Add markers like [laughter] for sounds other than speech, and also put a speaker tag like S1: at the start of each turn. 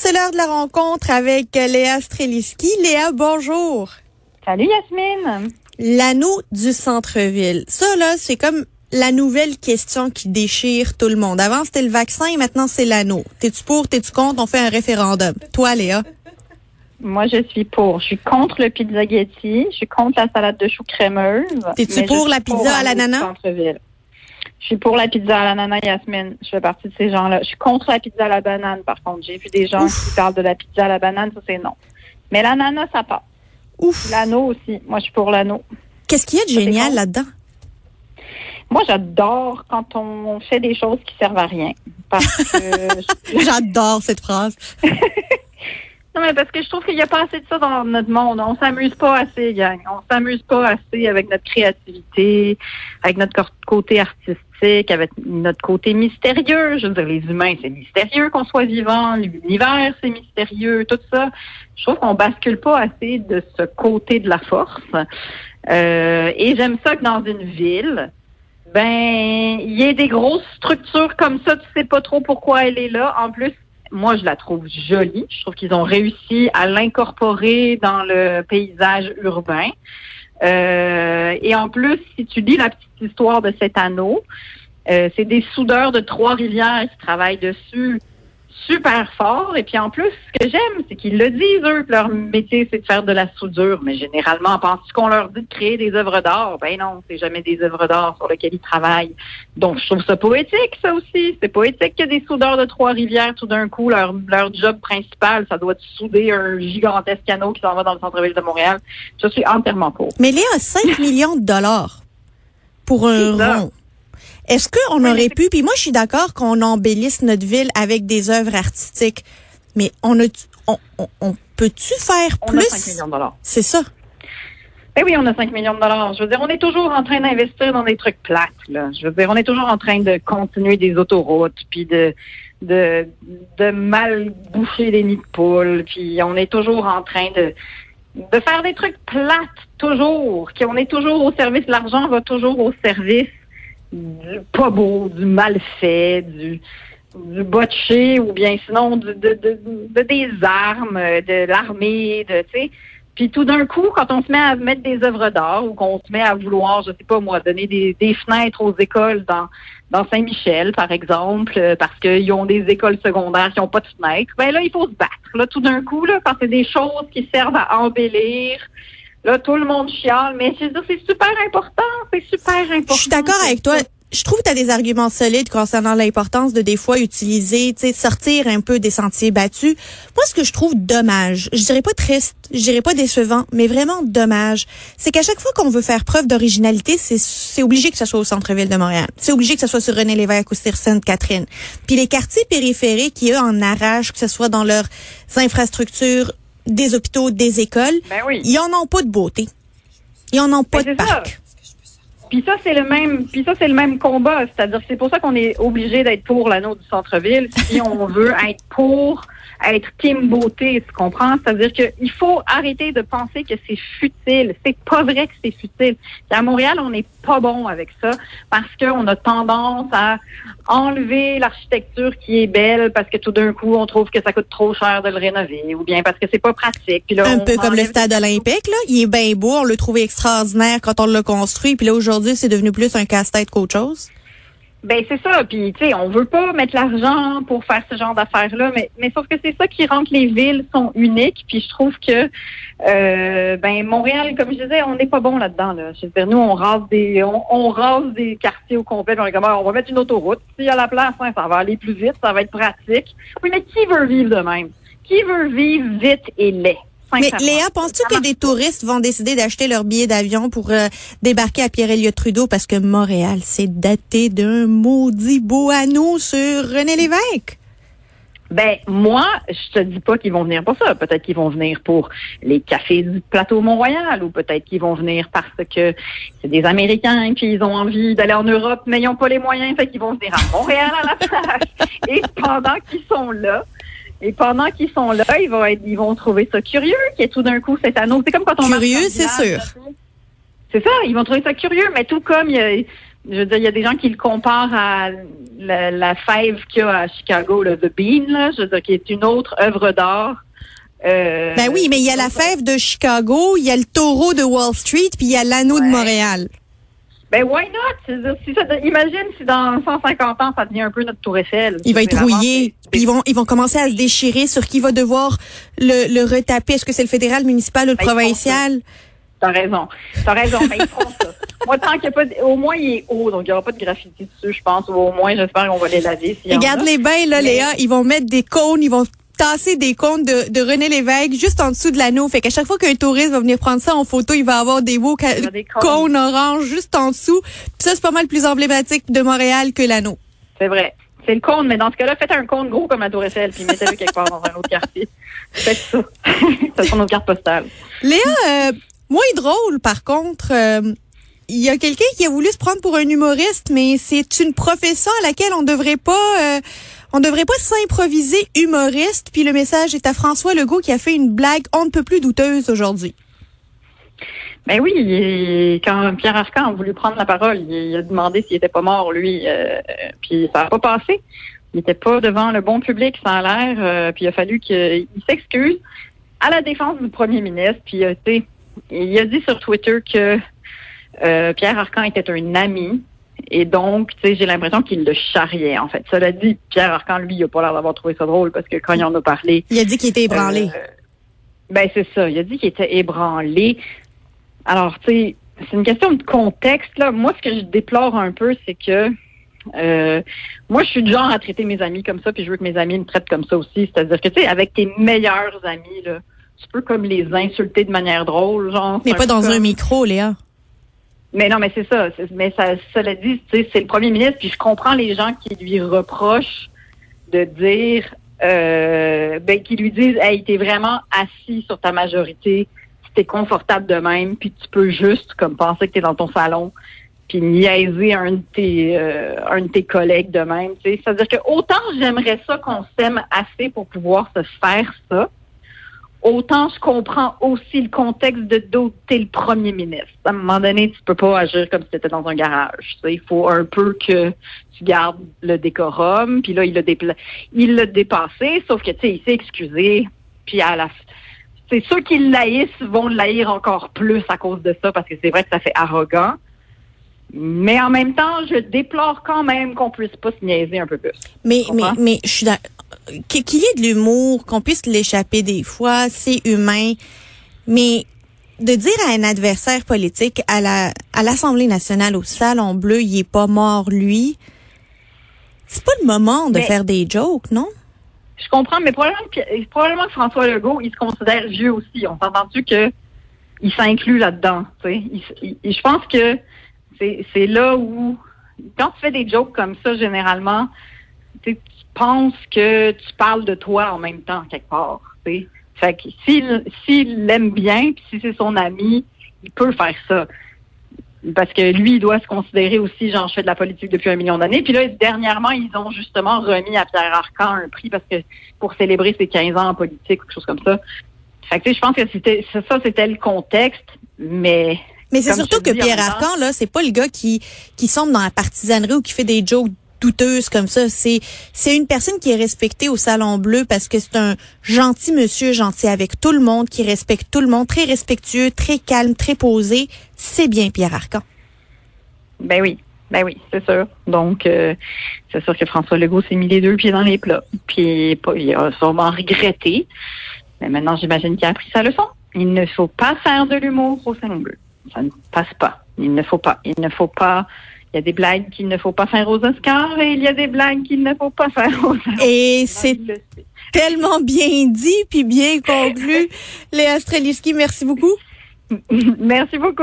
S1: C'est l'heure de la rencontre avec Léa Streliski. Léa, bonjour.
S2: Salut Yasmine.
S1: L'anneau du centre-ville. Ça, là, c'est comme la nouvelle question qui déchire tout le monde. Avant, c'était le vaccin et maintenant, c'est l'anneau. T'es-tu pour, t'es-tu contre? On fait un référendum. Toi, Léa?
S2: Moi, je suis pour. Je suis contre le pizzaghetti. Je suis contre la salade de choux crémeuse.
S1: T'es-tu pour la pizza à l'ananas?
S2: Je suis pour la pizza à l'ananas, Yasmine. Je fais partie de ces gens-là. Je suis contre la pizza à la banane, par contre. J'ai vu des gens qui parlent de la pizza à la banane, ça c'est non. Mais l'ananas, ça passe. Ouf. L'anneau aussi. Moi, je suis pour l'anneau.
S1: Qu'est-ce qu'il y a de génial là-dedans?
S2: Moi, j'adore quand on fait des choses qui servent à rien. Parce que [laughs]
S1: j'adore cette phrase. [laughs]
S2: Parce que je trouve qu'il n'y a pas assez de ça dans notre monde. On s'amuse pas assez, gang. On s'amuse pas assez avec notre créativité, avec notre côté artistique, avec notre côté mystérieux. Je veux dire, les humains, c'est mystérieux qu'on soit vivant. L'univers, c'est mystérieux. Tout ça. Je trouve qu'on bascule pas assez de ce côté de la force. Euh, et j'aime ça que dans une ville, ben, il y ait des grosses structures comme ça. Tu sais pas trop pourquoi elle est là. En plus, moi, je la trouve jolie. Je trouve qu'ils ont réussi à l'incorporer dans le paysage urbain. Euh, et en plus, si tu lis la petite histoire de cet anneau, euh, c'est des soudeurs de Trois-Rivières qui travaillent dessus super fort. Et puis en plus, ce que j'aime, c'est qu'ils le disent, eux, que leur métier, c'est de faire de la soudure. Mais généralement, penses-tu qu'on leur dit de créer des œuvres d'art? Ben non, c'est jamais des œuvres d'art sur lesquelles ils travaillent. Donc, je trouve ça poétique, ça aussi. C'est poétique que des soudeurs de Trois-Rivières, tout d'un coup, leur, leur job principal, ça doit être souder un gigantesque canot qui s'en va dans le centre-ville de Montréal. Je suis entièrement pour.
S1: Mais Léa, 5 [laughs] millions de dollars pour un rond. Est-ce qu'on aurait pu, puis moi je suis d'accord qu'on embellisse notre ville avec des œuvres artistiques, mais on a, on, on, peut-tu faire plus?
S2: On a 5 millions de dollars.
S1: C'est ça.
S2: Eh oui, on a 5 millions de dollars. Je veux dire, on est toujours en train d'investir dans des trucs plates. Là. Je veux dire, on est toujours en train de continuer des autoroutes, puis de, de, de mal boucher les nids de poules, puis on est toujours en train de, de faire des trucs plates, toujours. Qu'on est toujours au service, l'argent va toujours au service du pas beau, du mal fait, du, du botché ou bien sinon de, de, de, des armes, de l'armée, de tu sais. Puis tout d'un coup, quand on se met à mettre des œuvres d'art ou qu'on se met à vouloir, je sais pas moi, donner des, des fenêtres aux écoles dans dans Saint-Michel, par exemple, parce qu'ils ont des écoles secondaires qui n'ont pas de fenêtres, ben là, il faut se battre. Là, tout d'un coup, là, quand c'est des choses qui servent à embellir, Là, tout le monde chiale, mais c'est super important. C'est super important.
S1: Je suis d'accord avec toi. Je trouve que tu as des arguments solides concernant l'importance de des fois utiliser, tu sais, sortir un peu des sentiers battus. Moi, ce que je trouve dommage, je dirais pas triste, je dirais pas décevant, mais vraiment dommage, c'est qu'à chaque fois qu'on veut faire preuve d'originalité, c'est obligé que ce soit au centre-ville de Montréal. C'est obligé que ce soit sur René Lévesque ou sur Sainte-Catherine. Puis les quartiers périphériques, qui eux en arrachent, que ce soit dans leurs infrastructures des hôpitaux, des écoles,
S2: ben oui.
S1: ils en ont pas de beauté. Ils en ont pas ben, de parc.
S2: Puis ça, c'est le même, puis ça, c'est le même combat. C'est-à-dire c'est pour ça qu'on est obligé d'être pour l'anneau du centre-ville si on [laughs] veut être pour être team beauté, tu comprends? C'est-à-dire qu'il faut arrêter de penser que c'est futile. C'est pas vrai que c'est futile. à Montréal, on n'est pas bon avec ça parce qu'on a tendance à enlever l'architecture qui est belle parce que tout d'un coup, on trouve que ça coûte trop cher de le rénover ou bien parce que c'est pas pratique.
S1: Puis là, Un peu comme le stade olympique, là. Il est bien beau, on l'a trouvé extraordinaire quand on l'a construit. Puis là, aujourd'hui, c'est devenu plus un casse-tête qu'autre chose.
S2: Ben c'est ça. Puis tu sais, on veut pas mettre l'argent pour faire ce genre d'affaires là, mais mais sauf que c'est ça qui rend que les villes sont uniques. Puis je trouve que euh, ben Montréal, comme je disais, on n'est pas bon là-dedans. Là. Je veux dire, nous on rase des on, rase des quartiers au complet. on est comme ah, on va mettre une autoroute. S'il y a la place, hein, ça va aller plus vite, ça va être pratique. Oui, mais qui veut vivre de même? Qui veut vivre vite et laid?
S1: Mais Léa, penses-tu que des touristes vont décider d'acheter leur billet d'avion pour euh, débarquer à Pierre-Éliott Trudeau parce que Montréal, c'est daté d'un maudit beau anneau sur René Lévesque?
S2: Ben moi, je te dis pas qu'ils vont venir pour ça. Peut-être qu'ils vont venir pour les cafés du plateau Mont-Royal ou peut-être qu'ils vont venir parce que c'est des Américains puis ils ont envie d'aller en Europe mais ils n'ont pas les moyens, fait qu'ils vont venir à Montréal à la [laughs] place. Et pendant qu'ils sont là, et pendant qu'ils sont là, ils vont être, ils vont trouver ça curieux qu'il y ait tout d'un coup cet anneau. C'est comme quand on
S1: curieux, c'est sûr.
S2: C'est ça, ils vont trouver ça curieux, mais tout comme il y a, je veux dire, il y a des gens qui le comparent à la, la fève qu'il y a à Chicago, le The Bean, là, je veux dire, qui est une autre œuvre d'art.
S1: Euh, ben oui, mais il y a la fève de Chicago, il y a le taureau de Wall Street, puis il y a l'anneau de Montréal.
S2: Ben why not? Si ça, imagine si dans 150 ans, ça devient un peu notre tour Eiffel.
S1: Il va être rouillé. Puis ils vont, ils vont commencer à se déchirer sur qui va devoir le, le retaper. Est-ce que c'est le fédéral, municipal ou le ben, provincial?
S2: T'as raison. T'as raison. Mais ils feront ça. [laughs] Moi, tant qu'il n'y a pas, au moins, il est haut, donc il n'y aura pas de graffiti dessus, je pense. Ou au moins, j'espère qu'on va les laver.
S1: Regarde les bains, là, Léa. Ils vont mettre des cônes, ils vont tasser des cônes de, de René Lévesque juste en dessous de l'anneau. Fait qu'à chaque fois qu'un touriste va venir prendre ça en photo, il va avoir des beaux cônes. orange juste en dessous. Puis ça, c'est pas mal plus emblématique de Montréal que l'anneau.
S2: C'est vrai. C'est le cône, mais dans ce cas-là, faites un cône gros comme la Tour Eiffel, puis mettez-le quelque part dans un autre quartier. [laughs] Faites ça. [laughs] ça sera notre carte postale.
S1: Léa, euh, moins drôle, par contre, euh, il y a quelqu'un qui a voulu se prendre pour un humoriste, mais c'est une profession à laquelle on devrait pas... Euh, on devrait pas s'improviser humoriste. Puis le message est à François Legault qui a fait une blague on ne peut plus douteuse aujourd'hui.
S2: Ben oui, quand Pierre Arcan a voulu prendre la parole, il, a demandé s'il était pas mort, lui, euh, puis ça n'a pas passé. Il n'était pas devant le bon public, a l'air, euh, puis il a fallu qu'il s'excuse à la défense du premier ministre, puis euh, il a dit sur Twitter que Pierre Arcan était un ami, et donc, tu sais, j'ai l'impression qu'il le charriait, en fait. Cela dit, Pierre Arcan, lui, il a pas l'air d'avoir trouvé ça drôle parce que quand il en a parlé...
S1: Il a dit qu'il était ébranlé.
S2: Euh, ben, c'est ça. Il a dit qu'il était ébranlé. Alors, tu sais, c'est une question de contexte, là. Moi, ce que je déplore un peu, c'est que euh, moi, je suis du genre à traiter mes amis comme ça, puis je veux que mes amis me traitent comme ça aussi. C'est-à-dire que, tu sais, avec tes meilleurs amis, là, tu peux comme les insulter de manière drôle, genre.
S1: Mais pas dans un micro, Léa.
S2: Mais non, mais c'est ça. Mais ça, cela dit, c'est le premier ministre, puis je comprends les gens qui lui reprochent de dire, euh, ben, qui lui disent, hey, t'es vraiment assis sur ta majorité, t'es confortable de même, puis tu peux juste comme penser que t'es dans ton salon, puis niaiser un de tes, euh, un de tes collègues de même. C'est-à-dire que autant j'aimerais ça qu'on s'aime assez pour pouvoir se faire ça, autant je comprends aussi le contexte de doter le premier ministre. À un moment donné, tu peux pas agir comme si tu étais dans un garage. il faut un peu que tu gardes le décorum. Puis là, il l'a il l'a dépassé, sauf que tu sais, il s'est excusé. Puis à la c'est ceux qui l'haïssent vont l'haïr encore plus à cause de ça, parce que c'est vrai que ça fait arrogant. Mais en même temps, je déplore quand même qu'on puisse pas se niaiser un peu plus.
S1: Mais, mais, mais je suis qu'il y ait de l'humour, qu'on puisse l'échapper des fois, c'est humain. Mais de dire à un adversaire politique à la à l'Assemblée nationale au salon bleu, il est pas mort lui. C'est pas le moment de faire des jokes, non?
S2: Je comprends, mais probablement que, probablement que François Legault, il se considère vieux aussi. On s'entend-tu que il s'inclut là-dedans, je pense que c'est là où quand tu fais des jokes comme ça généralement, tu pense que tu parles de toi en même temps, quelque part. Fait que s'il l'aime bien, puis si c'est son ami, il peut faire ça. Parce que lui, il doit se considérer aussi, genre, je fais de la politique depuis un million d'années. Puis là, dernièrement, ils ont justement remis à Pierre Arcan un prix parce que pour célébrer ses 15 ans en politique ou quelque chose comme ça. Fait que, je pense que c'était ça, c'était le contexte, mais
S1: mais c'est surtout que Pierre Arcan, là, c'est pas le gars qui, qui sombre dans la partisanerie ou qui fait des jokes douteuse comme ça. C'est c'est une personne qui est respectée au Salon Bleu parce que c'est un gentil monsieur, gentil avec tout le monde, qui respecte tout le monde, très respectueux, très calme, très posé. C'est bien Pierre Arcan.
S2: Ben oui. Ben oui, c'est sûr. Donc, euh, c'est sûr que François Legault s'est mis les deux pieds dans les plats. Puis, il a sûrement regretté. Mais maintenant, j'imagine qu'il a appris sa leçon. Il ne faut pas faire de l'humour au Salon Bleu. Ça ne passe pas. Il ne faut pas. Il ne faut pas il y a des blagues qu'il ne faut pas faire aux Oscars et il y a des blagues qu'il ne faut pas faire aux Oscars.
S1: Et c'est tellement bien dit puis bien conclu. [laughs] Léa Streliski, merci beaucoup.
S2: merci beaucoup.